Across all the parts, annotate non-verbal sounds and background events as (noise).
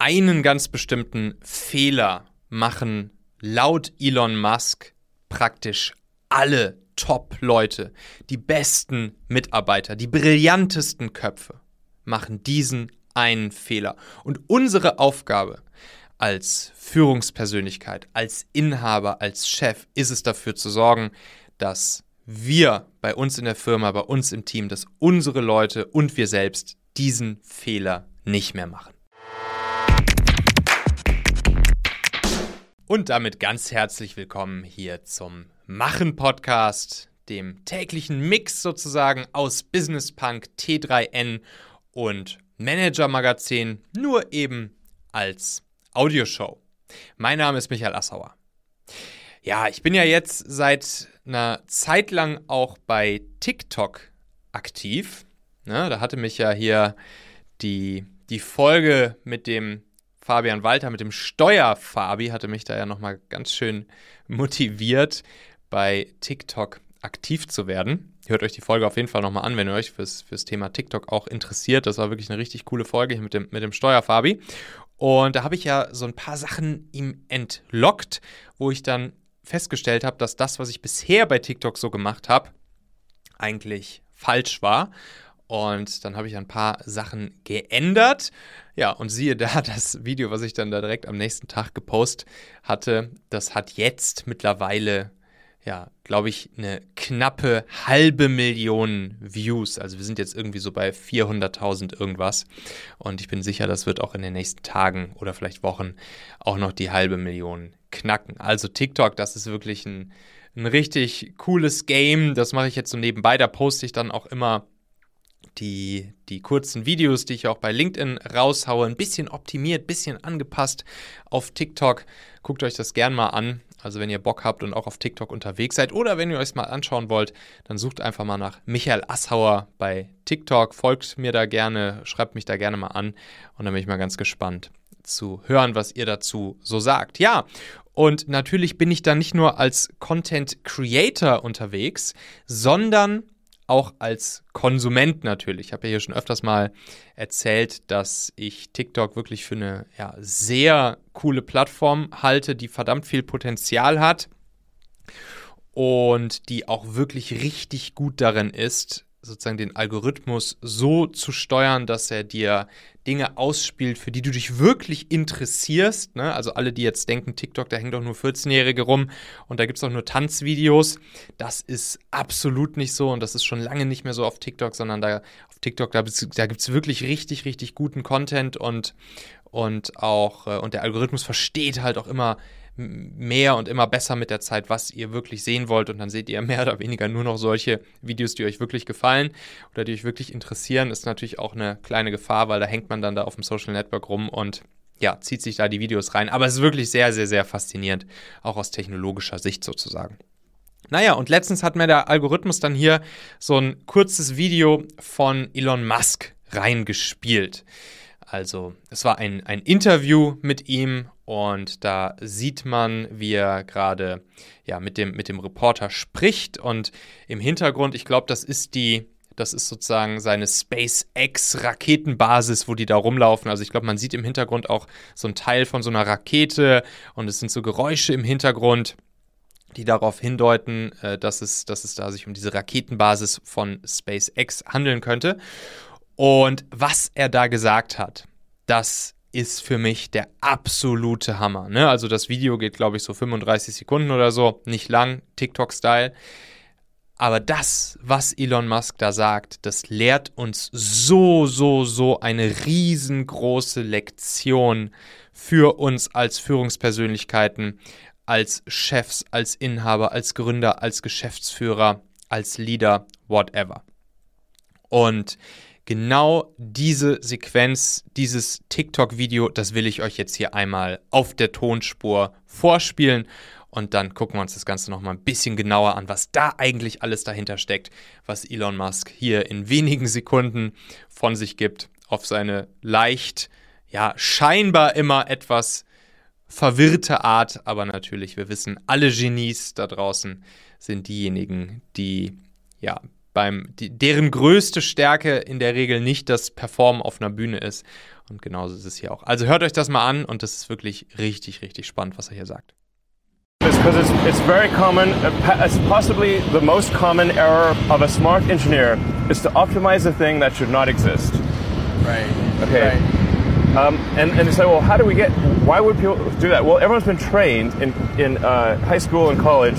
einen ganz bestimmten Fehler machen laut Elon Musk praktisch alle Top-Leute, die besten Mitarbeiter, die brillantesten Köpfe machen diesen einen Fehler. Und unsere Aufgabe als Führungspersönlichkeit, als Inhaber, als Chef ist es dafür zu sorgen, dass wir bei uns in der Firma, bei uns im Team, dass unsere Leute und wir selbst diesen Fehler nicht mehr machen. Und damit ganz herzlich willkommen hier zum Machen Podcast, dem täglichen Mix sozusagen aus Business Punk, T3N und Manager Magazin, nur eben als Audioshow. Mein Name ist Michael Assauer. Ja, ich bin ja jetzt seit einer Zeit lang auch bei TikTok aktiv. Ne, da hatte mich ja hier die, die Folge mit dem Fabian Walter mit dem Steuerfabi hatte mich da ja nochmal ganz schön motiviert, bei TikTok aktiv zu werden. Hört euch die Folge auf jeden Fall nochmal an, wenn ihr euch fürs, fürs Thema TikTok auch interessiert. Das war wirklich eine richtig coole Folge hier mit dem, mit dem Steuerfabi. Und da habe ich ja so ein paar Sachen ihm entlockt, wo ich dann festgestellt habe, dass das, was ich bisher bei TikTok so gemacht habe, eigentlich falsch war. Und dann habe ich ein paar Sachen geändert. Ja, und siehe da, (laughs) das Video, was ich dann da direkt am nächsten Tag gepostet hatte, das hat jetzt mittlerweile, ja, glaube ich, eine knappe halbe Million Views. Also wir sind jetzt irgendwie so bei 400.000 irgendwas. Und ich bin sicher, das wird auch in den nächsten Tagen oder vielleicht Wochen auch noch die halbe Million knacken. Also TikTok, das ist wirklich ein, ein richtig cooles Game. Das mache ich jetzt so nebenbei. Da poste ich dann auch immer die, die kurzen Videos, die ich auch bei LinkedIn raushaue, ein bisschen optimiert, ein bisschen angepasst auf TikTok. Guckt euch das gern mal an. Also wenn ihr Bock habt und auch auf TikTok unterwegs seid oder wenn ihr euch mal anschauen wollt, dann sucht einfach mal nach Michael Assauer bei TikTok, folgt mir da gerne, schreibt mich da gerne mal an und dann bin ich mal ganz gespannt zu hören, was ihr dazu so sagt. Ja, und natürlich bin ich da nicht nur als Content Creator unterwegs, sondern auch als Konsument natürlich. Ich habe ja hier schon öfters mal erzählt, dass ich TikTok wirklich für eine ja, sehr coole Plattform halte, die verdammt viel Potenzial hat und die auch wirklich richtig gut darin ist, sozusagen den Algorithmus so zu steuern, dass er dir Dinge ausspielt, für die du dich wirklich interessierst. Ne? Also alle, die jetzt denken, TikTok, da hängen doch nur 14-Jährige rum und da gibt es auch nur Tanzvideos. Das ist absolut nicht so und das ist schon lange nicht mehr so auf TikTok, sondern da auf TikTok, da, da gibt es wirklich richtig, richtig guten Content und, und auch, äh, und der Algorithmus versteht halt auch immer mehr und immer besser mit der Zeit, was ihr wirklich sehen wollt. Und dann seht ihr mehr oder weniger nur noch solche Videos, die euch wirklich gefallen oder die euch wirklich interessieren. Ist natürlich auch eine kleine Gefahr, weil da hängt man dann da auf dem Social Network rum und ja, zieht sich da die Videos rein. Aber es ist wirklich sehr, sehr, sehr faszinierend, auch aus technologischer Sicht sozusagen. Naja, und letztens hat mir der Algorithmus dann hier so ein kurzes Video von Elon Musk reingespielt. Also es war ein, ein Interview mit ihm und da sieht man, wie er gerade ja, mit, dem, mit dem Reporter spricht. Und im Hintergrund, ich glaube, das ist die, das ist sozusagen seine SpaceX-Raketenbasis, wo die da rumlaufen. Also ich glaube, man sieht im Hintergrund auch so ein Teil von so einer Rakete und es sind so Geräusche im Hintergrund die darauf hindeuten, äh, dass, es, dass es da sich um diese Raketenbasis von SpaceX handeln könnte. Und was er da gesagt hat, das ist für mich der absolute Hammer. Ne? Also das Video geht, glaube ich, so 35 Sekunden oder so, nicht lang, TikTok-Style. Aber das, was Elon Musk da sagt, das lehrt uns so, so, so eine riesengroße Lektion für uns als Führungspersönlichkeiten, als Chefs, als Inhaber, als Gründer, als Geschäftsführer, als Leader, whatever. Und genau diese Sequenz, dieses TikTok-Video, das will ich euch jetzt hier einmal auf der Tonspur vorspielen. Und dann gucken wir uns das Ganze nochmal ein bisschen genauer an, was da eigentlich alles dahinter steckt, was Elon Musk hier in wenigen Sekunden von sich gibt, auf seine leicht, ja, scheinbar immer etwas verwirrte Art. Aber natürlich, wir wissen, alle Genies da draußen sind diejenigen, die, ja, beim, die, deren größte Stärke in der Regel nicht das Performen auf einer Bühne ist. Und genauso ist es hier auch. Also hört euch das mal an und das ist wirklich richtig, richtig spannend, was er hier sagt. Because it's, it's very common, uh, it's possibly the most common error of a smart engineer is to optimize a thing that should not exist. Right. Okay. Right. Um, and, and you say, well, how do we get, why would people do that? Well, everyone's been trained in, in uh, high school and college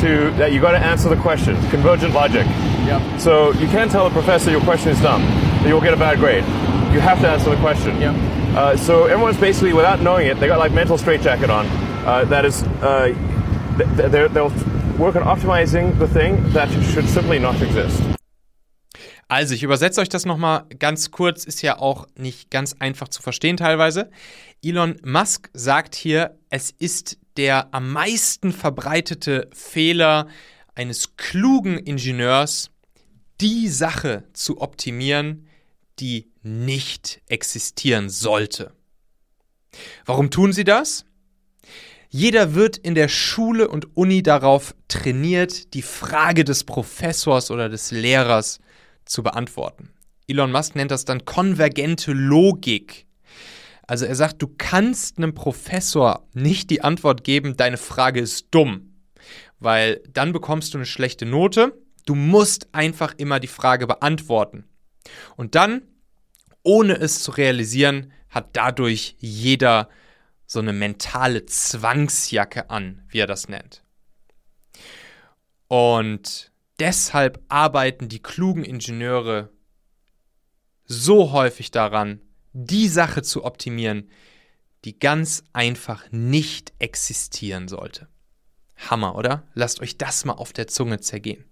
to, that you got to answer the question, convergent logic. Yep. So you can't tell the professor your question is dumb, you'll get a bad grade. You have to answer the question. Yep. Uh, so everyone's basically, without knowing it, they got like mental straitjacket on. Uh, that is, uh, th they'll work on optimizing the thing that should simply not exist. Also, ich übersetze euch das nochmal ganz kurz, ist ja auch nicht ganz einfach zu verstehen teilweise. Elon Musk sagt hier, es ist der am meisten verbreitete Fehler eines klugen Ingenieurs, die Sache zu optimieren, die nicht existieren sollte. Warum tun sie das? Jeder wird in der Schule und Uni darauf trainiert, die Frage des Professors oder des Lehrers zu beantworten. Elon Musk nennt das dann konvergente Logik. Also er sagt, du kannst einem Professor nicht die Antwort geben, deine Frage ist dumm, weil dann bekommst du eine schlechte Note. Du musst einfach immer die Frage beantworten. Und dann, ohne es zu realisieren, hat dadurch jeder so eine mentale Zwangsjacke an, wie er das nennt. Und deshalb arbeiten die klugen Ingenieure so häufig daran, die Sache zu optimieren, die ganz einfach nicht existieren sollte. Hammer, oder? Lasst euch das mal auf der Zunge zergehen.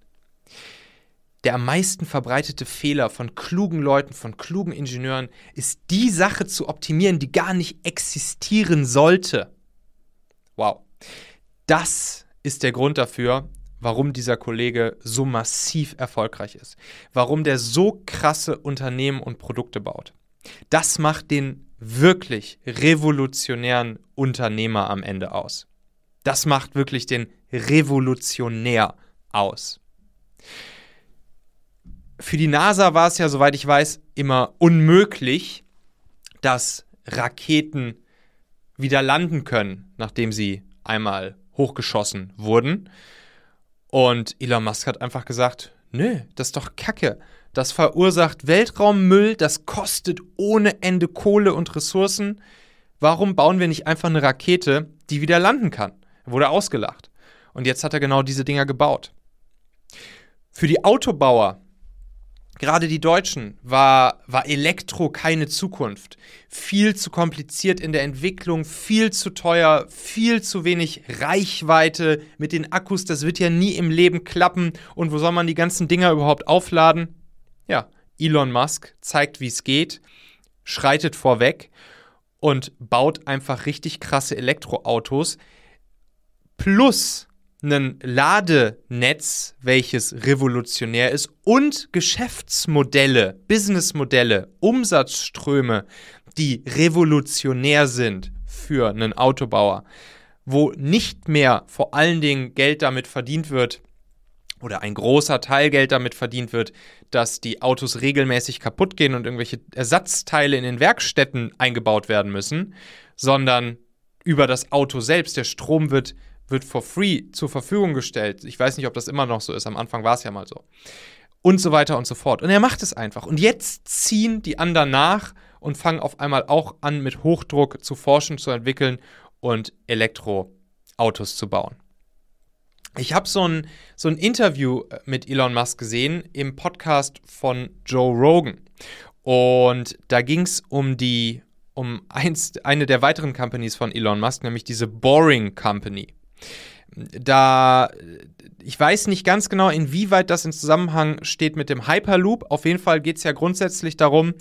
Der am meisten verbreitete Fehler von klugen Leuten, von klugen Ingenieuren, ist die Sache zu optimieren, die gar nicht existieren sollte. Wow. Das ist der Grund dafür, warum dieser Kollege so massiv erfolgreich ist. Warum der so krasse Unternehmen und Produkte baut. Das macht den wirklich revolutionären Unternehmer am Ende aus. Das macht wirklich den Revolutionär aus. Für die NASA war es ja, soweit ich weiß, immer unmöglich, dass Raketen wieder landen können, nachdem sie einmal hochgeschossen wurden. Und Elon Musk hat einfach gesagt, nö, das ist doch Kacke. Das verursacht Weltraummüll, das kostet ohne Ende Kohle und Ressourcen. Warum bauen wir nicht einfach eine Rakete, die wieder landen kann? Er wurde ausgelacht. Und jetzt hat er genau diese Dinger gebaut. Für die Autobauer gerade die Deutschen, war, war Elektro keine Zukunft. Viel zu kompliziert in der Entwicklung, viel zu teuer, viel zu wenig Reichweite mit den Akkus. Das wird ja nie im Leben klappen. Und wo soll man die ganzen Dinger überhaupt aufladen? Ja, Elon Musk zeigt, wie es geht, schreitet vorweg und baut einfach richtig krasse Elektroautos. Plus ein Ladenetz, welches revolutionär ist und Geschäftsmodelle, Businessmodelle, Umsatzströme, die revolutionär sind für einen Autobauer, wo nicht mehr vor allen Dingen Geld damit verdient wird oder ein großer Teil Geld damit verdient wird, dass die Autos regelmäßig kaputt gehen und irgendwelche Ersatzteile in den Werkstätten eingebaut werden müssen, sondern über das Auto selbst. Der Strom wird wird for free zur Verfügung gestellt. Ich weiß nicht, ob das immer noch so ist. Am Anfang war es ja mal so. Und so weiter und so fort. Und er macht es einfach. Und jetzt ziehen die anderen nach und fangen auf einmal auch an, mit Hochdruck zu forschen, zu entwickeln und Elektroautos zu bauen. Ich habe so ein, so ein Interview äh, mit Elon Musk gesehen im Podcast von Joe Rogan. Und da ging es um die, um eins, eine der weiteren Companies von Elon Musk, nämlich diese Boring Company. Da, ich weiß nicht ganz genau, inwieweit das in Zusammenhang steht mit dem Hyperloop. Auf jeden Fall geht es ja grundsätzlich darum,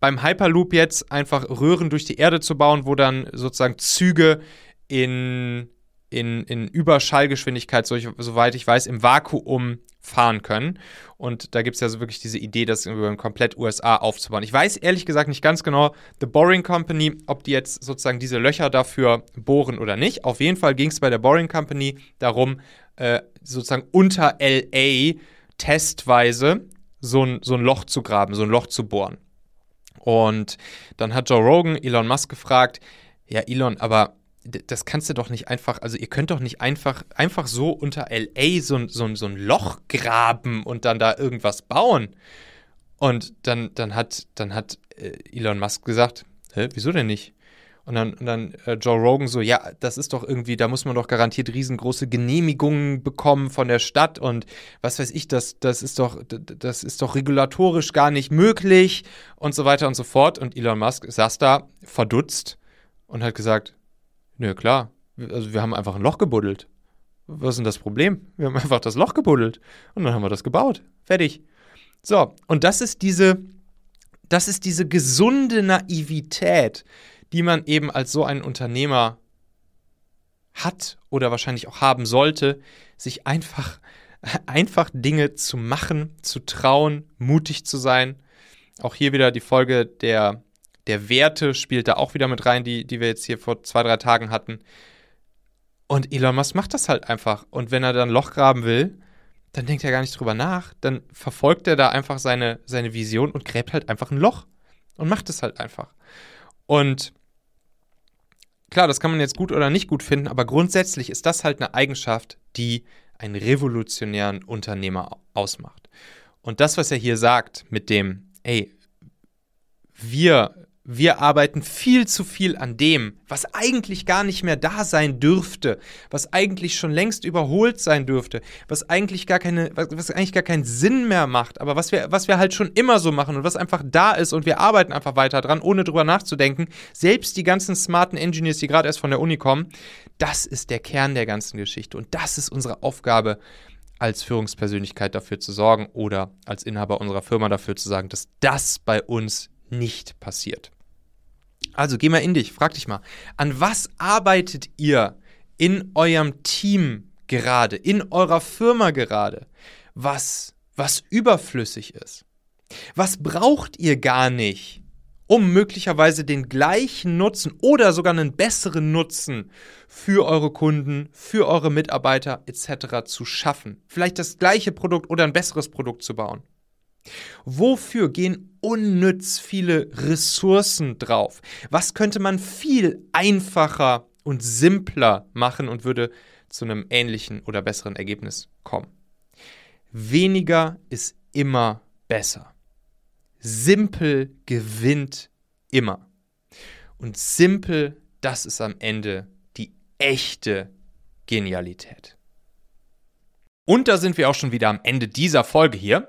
beim Hyperloop jetzt einfach Röhren durch die Erde zu bauen, wo dann sozusagen Züge in, in, in Überschallgeschwindigkeit, soweit ich weiß, im Vakuum fahren können. Und da gibt es ja so wirklich diese Idee, das über komplett USA aufzubauen. Ich weiß ehrlich gesagt nicht ganz genau, The Boring Company, ob die jetzt sozusagen diese Löcher dafür bohren oder nicht. Auf jeden Fall ging es bei der Boring Company darum, äh, sozusagen unter LA testweise so ein, so ein Loch zu graben, so ein Loch zu bohren. Und dann hat Joe Rogan Elon Musk gefragt, ja Elon, aber das kannst du doch nicht einfach, also ihr könnt doch nicht einfach, einfach so unter LA so, so, so ein Loch graben und dann da irgendwas bauen. Und dann, dann hat, dann hat äh, Elon Musk gesagt, hä, wieso denn nicht? Und dann, und dann äh, Joe Rogan so, ja, das ist doch irgendwie, da muss man doch garantiert riesengroße Genehmigungen bekommen von der Stadt und was weiß ich, das, das ist doch, das ist doch regulatorisch gar nicht möglich und so weiter und so fort. Und Elon Musk saß da verdutzt und hat gesagt, nö, klar, also wir haben einfach ein Loch gebuddelt. Was ist denn das Problem? Wir haben einfach das Loch gebuddelt und dann haben wir das gebaut. Fertig. So, und das ist diese, das ist diese gesunde Naivität, die man eben als so ein Unternehmer hat oder wahrscheinlich auch haben sollte, sich einfach, (laughs) einfach Dinge zu machen, zu trauen, mutig zu sein. Auch hier wieder die Folge der, der Werte spielt da auch wieder mit rein, die, die wir jetzt hier vor zwei, drei Tagen hatten. Und Elon Musk macht das halt einfach. Und wenn er dann Loch graben will, dann denkt er gar nicht drüber nach. Dann verfolgt er da einfach seine, seine Vision und gräbt halt einfach ein Loch. Und macht es halt einfach. Und klar, das kann man jetzt gut oder nicht gut finden, aber grundsätzlich ist das halt eine Eigenschaft, die einen revolutionären Unternehmer ausmacht. Und das, was er hier sagt mit dem, ey, wir wir arbeiten viel zu viel an dem, was eigentlich gar nicht mehr da sein dürfte, was eigentlich schon längst überholt sein dürfte, was eigentlich gar keine, was, eigentlich gar keinen Sinn mehr macht, aber was wir, was wir halt schon immer so machen und was einfach da ist und wir arbeiten einfach weiter dran, ohne drüber nachzudenken. Selbst die ganzen smarten Engineers, die gerade erst von der Uni kommen, das ist der Kern der ganzen Geschichte und das ist unsere Aufgabe als Führungspersönlichkeit dafür zu sorgen oder als Inhaber unserer Firma dafür zu sagen, dass das bei uns nicht passiert. Also geh mal in dich, frag dich mal, an was arbeitet ihr in eurem Team gerade, in eurer Firma gerade, was, was überflüssig ist? Was braucht ihr gar nicht, um möglicherweise den gleichen Nutzen oder sogar einen besseren Nutzen für eure Kunden, für eure Mitarbeiter etc. zu schaffen? Vielleicht das gleiche Produkt oder ein besseres Produkt zu bauen. Wofür gehen unnütz viele Ressourcen drauf? Was könnte man viel einfacher und simpler machen und würde zu einem ähnlichen oder besseren Ergebnis kommen? Weniger ist immer besser. Simpel gewinnt immer. Und simpel, das ist am Ende die echte Genialität. Und da sind wir auch schon wieder am Ende dieser Folge hier